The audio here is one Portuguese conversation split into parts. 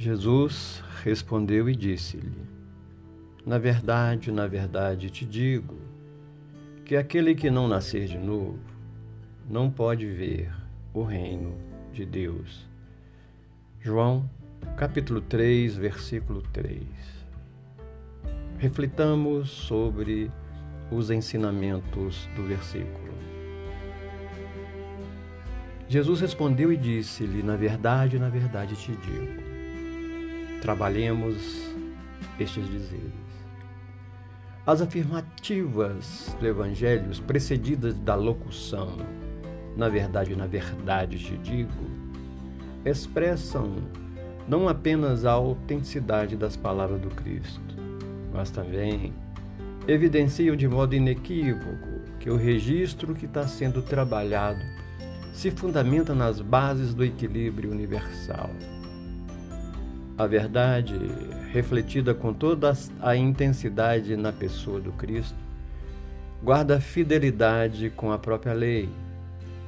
Jesus respondeu e disse-lhe: Na verdade, na verdade te digo que aquele que não nascer de novo não pode ver o reino de Deus. João, capítulo 3, versículo 3. Reflitamos sobre os ensinamentos do versículo. Jesus respondeu e disse-lhe: Na verdade, na verdade te digo. Trabalhemos estes dizeres. As afirmativas do Evangelho, precedidas da locução, na verdade, na verdade te digo, expressam não apenas a autenticidade das palavras do Cristo, mas também evidenciam de modo inequívoco que o registro que está sendo trabalhado se fundamenta nas bases do equilíbrio universal. A verdade, refletida com toda a intensidade na pessoa do Cristo, guarda fidelidade com a própria lei,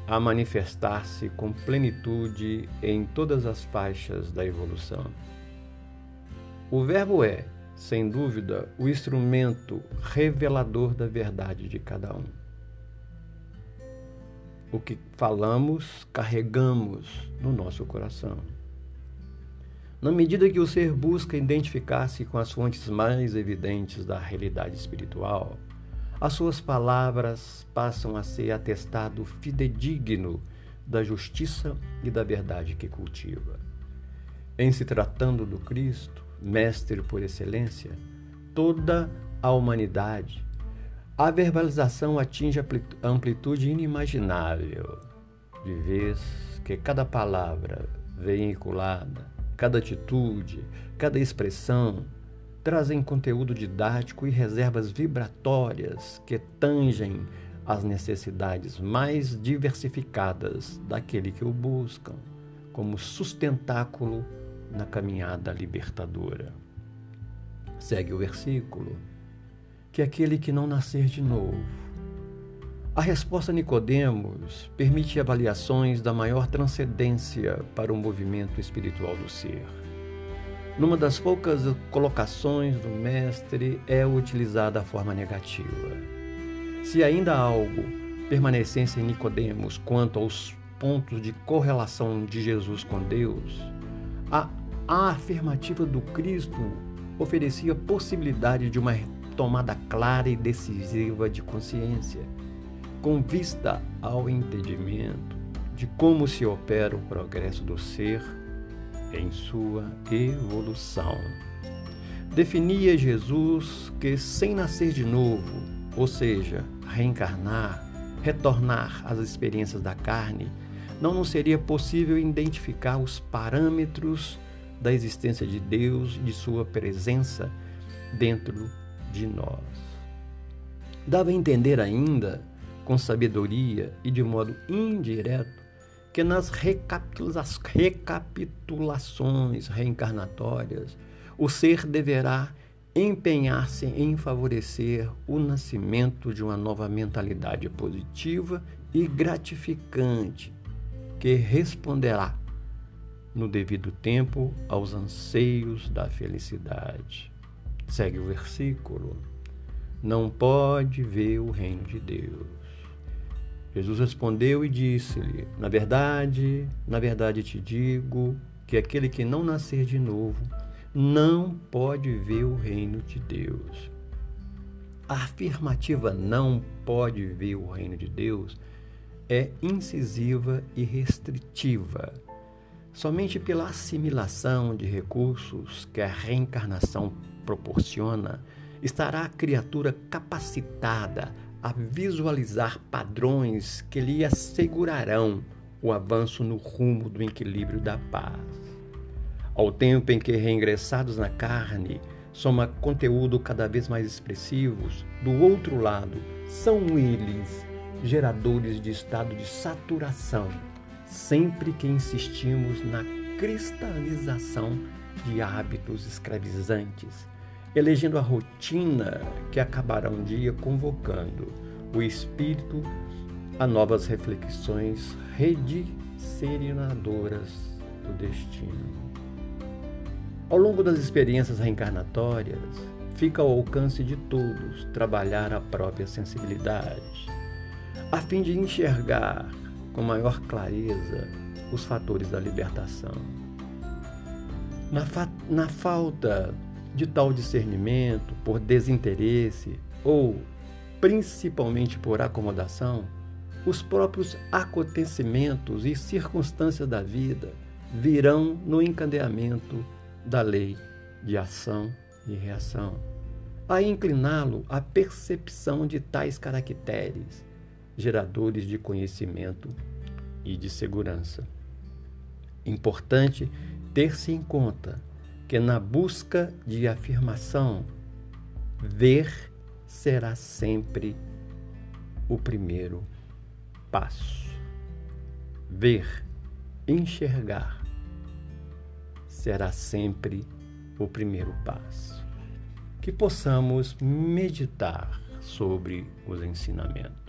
a manifestar-se com plenitude em todas as faixas da evolução. O Verbo é, sem dúvida, o instrumento revelador da verdade de cada um. O que falamos, carregamos no nosso coração. Na medida que o ser busca identificar-se com as fontes mais evidentes da realidade espiritual, as suas palavras passam a ser atestado fidedigno da justiça e da verdade que cultiva. Em se tratando do Cristo, mestre por excelência, toda a humanidade a verbalização atinge amplitude inimaginável, de vez que cada palavra veiculada, cada atitude, cada expressão trazem conteúdo didático e reservas vibratórias que tangem as necessidades mais diversificadas daquele que o buscam, como sustentáculo na caminhada libertadora. Segue o versículo que aquele que não nascer de novo. A resposta Nicodemos permite avaliações da maior transcendência para o movimento espiritual do ser. Numa das poucas colocações do mestre é utilizada a forma negativa. Se ainda há algo permanecesse em Nicodemos quanto aos pontos de correlação de Jesus com Deus, a, a afirmativa do Cristo oferecia possibilidade de uma tomada clara e decisiva de consciência, com vista ao entendimento de como se opera o progresso do ser em sua evolução. Definia Jesus que, sem nascer de novo, ou seja, reencarnar, retornar às experiências da carne, não nos seria possível identificar os parâmetros da existência de Deus e de sua presença dentro de nós. Dava a entender ainda, com sabedoria e de modo indireto, que nas recapitulações reencarnatórias, o ser deverá empenhar-se em favorecer o nascimento de uma nova mentalidade positiva e gratificante, que responderá no devido tempo aos anseios da felicidade. Segue o versículo. Não pode ver o reino de Deus. Jesus respondeu e disse-lhe: Na verdade, na verdade te digo que aquele que não nascer de novo não pode ver o reino de Deus. A afirmativa não pode ver o reino de Deus é incisiva e restritiva. Somente pela assimilação de recursos que a reencarnação proporciona, estará a criatura capacitada a visualizar padrões que lhe assegurarão o avanço no rumo do equilíbrio da paz. Ao tempo em que, reingressados na carne, soma conteúdo cada vez mais expressivos, do outro lado, são eles geradores de estado de saturação, sempre que insistimos na cristalização de hábitos escravizantes, elegendo a rotina que acabará um dia convocando o espírito a novas reflexões rediscerinadoras do destino. Ao longo das experiências reencarnatórias, fica ao alcance de todos trabalhar a própria sensibilidade, a fim de enxergar com maior clareza os fatores da libertação. Na, fa na falta de tal discernimento, por desinteresse ou principalmente por acomodação, os próprios acontecimentos e circunstâncias da vida virão no encadeamento da lei de ação e reação, a incliná-lo à percepção de tais caracteres, geradores de conhecimento e de segurança. Importante ter-se em conta que na busca de afirmação, ver será sempre o primeiro passo. Ver, enxergar, será sempre o primeiro passo. Que possamos meditar sobre os ensinamentos.